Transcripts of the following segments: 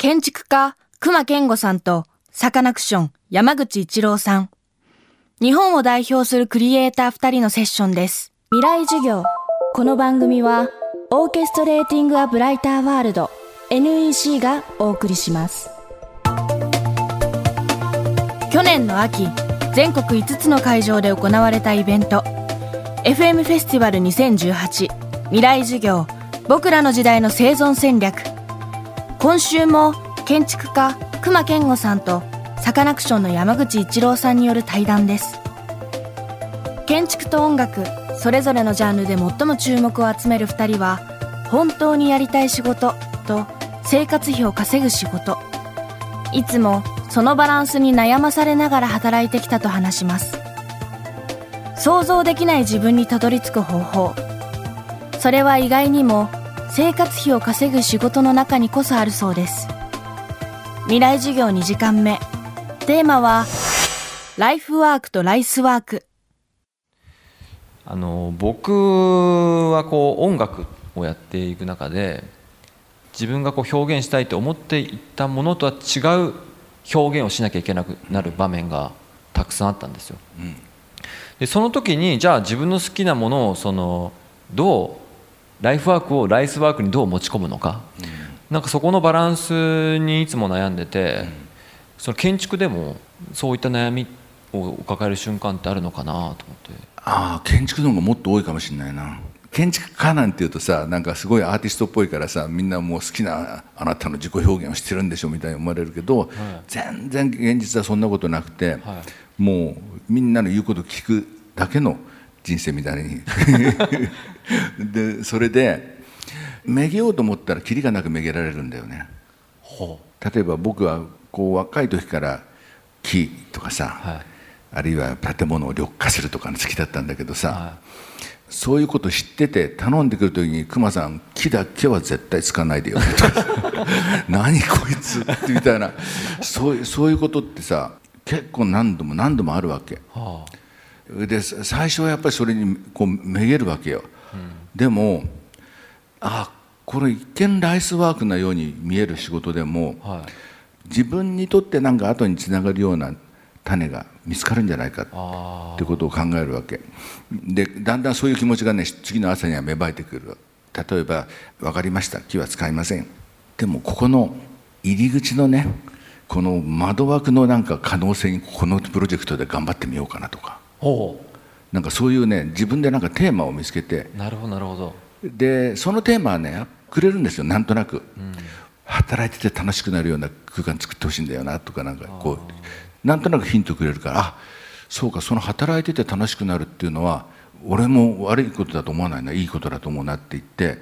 建築家熊健吾さんとサカナクション山口一郎さん。日本を代表するクリエイター2人のセッションです。未来授業。この番組はオーケストレーティング・ア・ブライター・ワールド NEC がお送りします。去年の秋全国5つの会場で行われたイベント FM フェスティバル2018未来授業。僕らの時代の生存戦略今週も建築家熊健吾さんとサカナクションの山口一郎さんによる対談です。建築と音楽それぞれのジャンルで最も注目を集める2人は本当にやりたい仕事と生活費を稼ぐ仕事。いつもそのバランスに悩まされながら働いてきたと話します。想像できない自分にたどり着く方法。それは意外にも生活費を稼ぐ仕事の中にこそあるそうです。未来授業2時間目。テーマはライフワークとライスワーク。あの僕はこう音楽をやっていく中で自分がこう表現したいと思っていたものとは違う表現をしなきゃいけなくなる場面がたくさんあったんですよ。うん。でその時にじゃあ自分の好きなものをそのどうライフワークをライスワークにどう持ち込むのか、うん、なんかそこのバランスにいつも悩んでて、うん、その建築でもそういった悩みを抱える瞬間ってあるのかなと思って。ああ建築の方がもっと多いかもしれないな。建築家なんていうとさなんかすごいアーティストっぽいからさみんなもう好きなあなたの自己表現をしてるんでしょみたいに思われるけど、はい、全然現実はそんなことなくて、はい、もうみんなの言うこと聞くだけの人生みたいに。でそれでめげようと思ったらキリがなくめげられるんだよね。例えば僕はこう若い時から木とかさ、はい、あるいは建物を緑化するとかの好きだったんだけどさ、はい、そういうこと知ってて頼んでくる時に「熊さん木だけは絶対使わないでよ」とか「何こいつ」ってみたいな。そうそういうことってさ結構何度も何度もあるわけ、はあ、で最初はやっぱりそれにこうめげるわけよ、うん、でもあこれ一見ライスワークなように見える仕事でも、はい、自分にとって何か後につながるような種が見つかるんじゃないかってことを考えるわけ。でだんだんそういう気持ちがね次の朝には芽生えてくる。例えば「分かりました。木は使いません」でもここの入り口のねこの窓枠のなんか可能性にこのプロジェクトで頑張ってみようかなとかなんかそういうね自分でなんかテーマを見つけて。なるほどなるほど。でそのテーマはねくれるんですよなんとなく、うん、働いてて楽しくなるような空間作ってほしいんだよなとかなんかこうなんとなくヒントくれるからあそうかその働いてて楽しくなるっていうのは俺も悪いことだと思わないないいことだと思うなって言って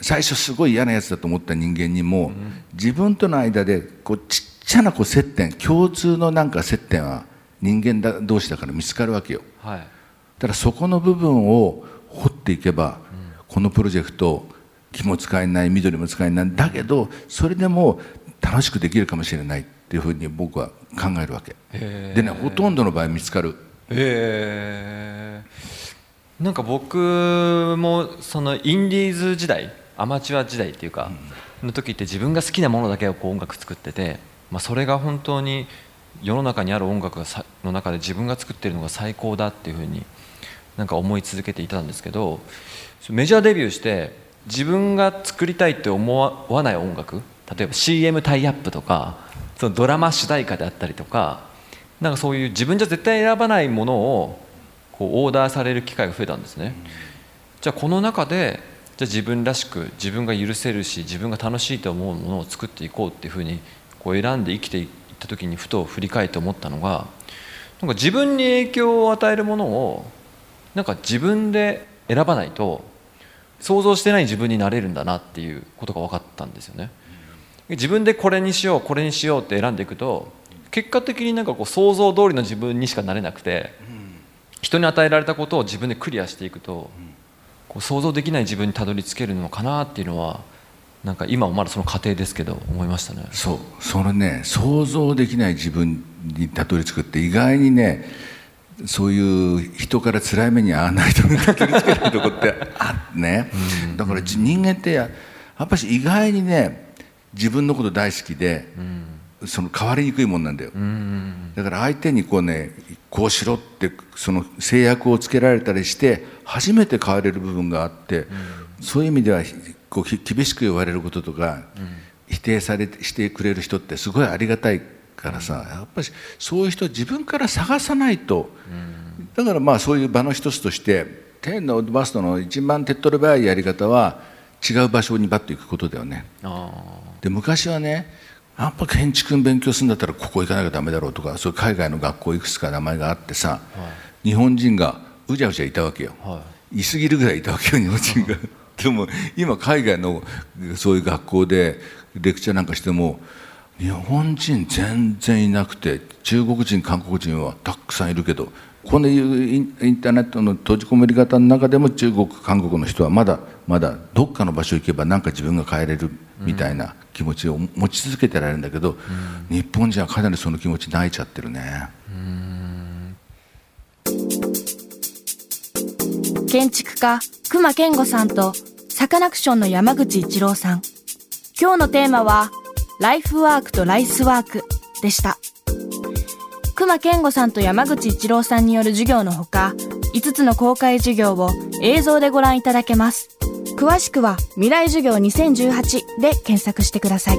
最初すごい嫌なやつだと思った人間にも自分との間でこうちっちゃなこう接点共通のなんか接点は人間だ同士だから見つかるわけよ、はい、だからそこの部分を掘っていけば、このプロジェクト木も使えない緑も使えないだけどそれでも楽しくできるかもしれないっていうふうに僕は考えるわけ。でねほとんどの場合見つかる。へえんか僕もそのインディーズ時代アマチュア時代っていうか、の時って自分が好きなものだけをこう音楽作っててまあ、それが本当に世の中にある音楽がの中で自分が作ってるのが最高だっていうふうになんか思い続けていたんですけどメジャーデビューして自分が作りたいって思わない音楽例えば CM タイアップとかそのドラマ主題歌であったりとかなんかそういう自分じゃ絶対選ばないものをこうオーダーされる機会が増えたんですね。じゃあこの中でじゃあ自分らしく自分が許せるし自分が楽しいと思うものを作っていこうっていうふうにこう選んで生きていった時にふと振り返って思ったのがなんか自分に影響を与えるものをなんか自分で選ばないと想像してない自分になれるんだなっていうことが分かったんですよね。自分でこれにしようこれにしようって選んでいくと結果的になんかこう想像通りの自分にしかなれなくて人に与えられたことを自分でクリアしていくとこう想像できない自分にたどり着けるのかなっていうのはなんか今もまだその過程ですけど思いましたね。そう。それね想像できない自分にたどり着くって意外にねそういう人から辛い目に遭わないとたどり着けるとこってあね、だから人間ってやっぱし意外にね自分のこと大好きで、その変わりにくいもんなんだよ、だから相手にこうねこうしろってその制約をつけられたりして初めて変われる部分があって、そういう意味ではこう厳しく言われることとか、否定されしてくれる人ってすごいありがたいからさ、やっぱりそういう人自分から探さないと、だからまあそういう場の一つとして天のバストの一番手っ取り早いやり方は違う場所にバッと行くことだよね。で昔はねやっぱ建築勉強するんだったらここ行かなきゃダメだろうとかそういう海外の学校いくつか名前があってさ、はい、日本人がうじゃうじゃいたわけよ、はい、いすぎるぐらいいたわけよ日本人がでも今海外のそういう学校でレクチャーなんかしても日本人全然いなくて中国人韓国人はたくさんいるけどこのインターネットの閉じ込めり方の中でも中国韓国の人はまだまだどっかの場所行けば何か自分が変えれるみたいな気持ちを持ち続けてられるんだけど、うん、日本人はかなりその気持ち泣いちゃってるね。建築家隈研吾さんとサカナクションの山口一郎さん。今日のテーマはライフワークとライスワークでした。隈研吾さんと山口一郎さんによる授業のほか5つの公開授業を映像でご覧いただけます。詳しくは未来授業2018で検索してください。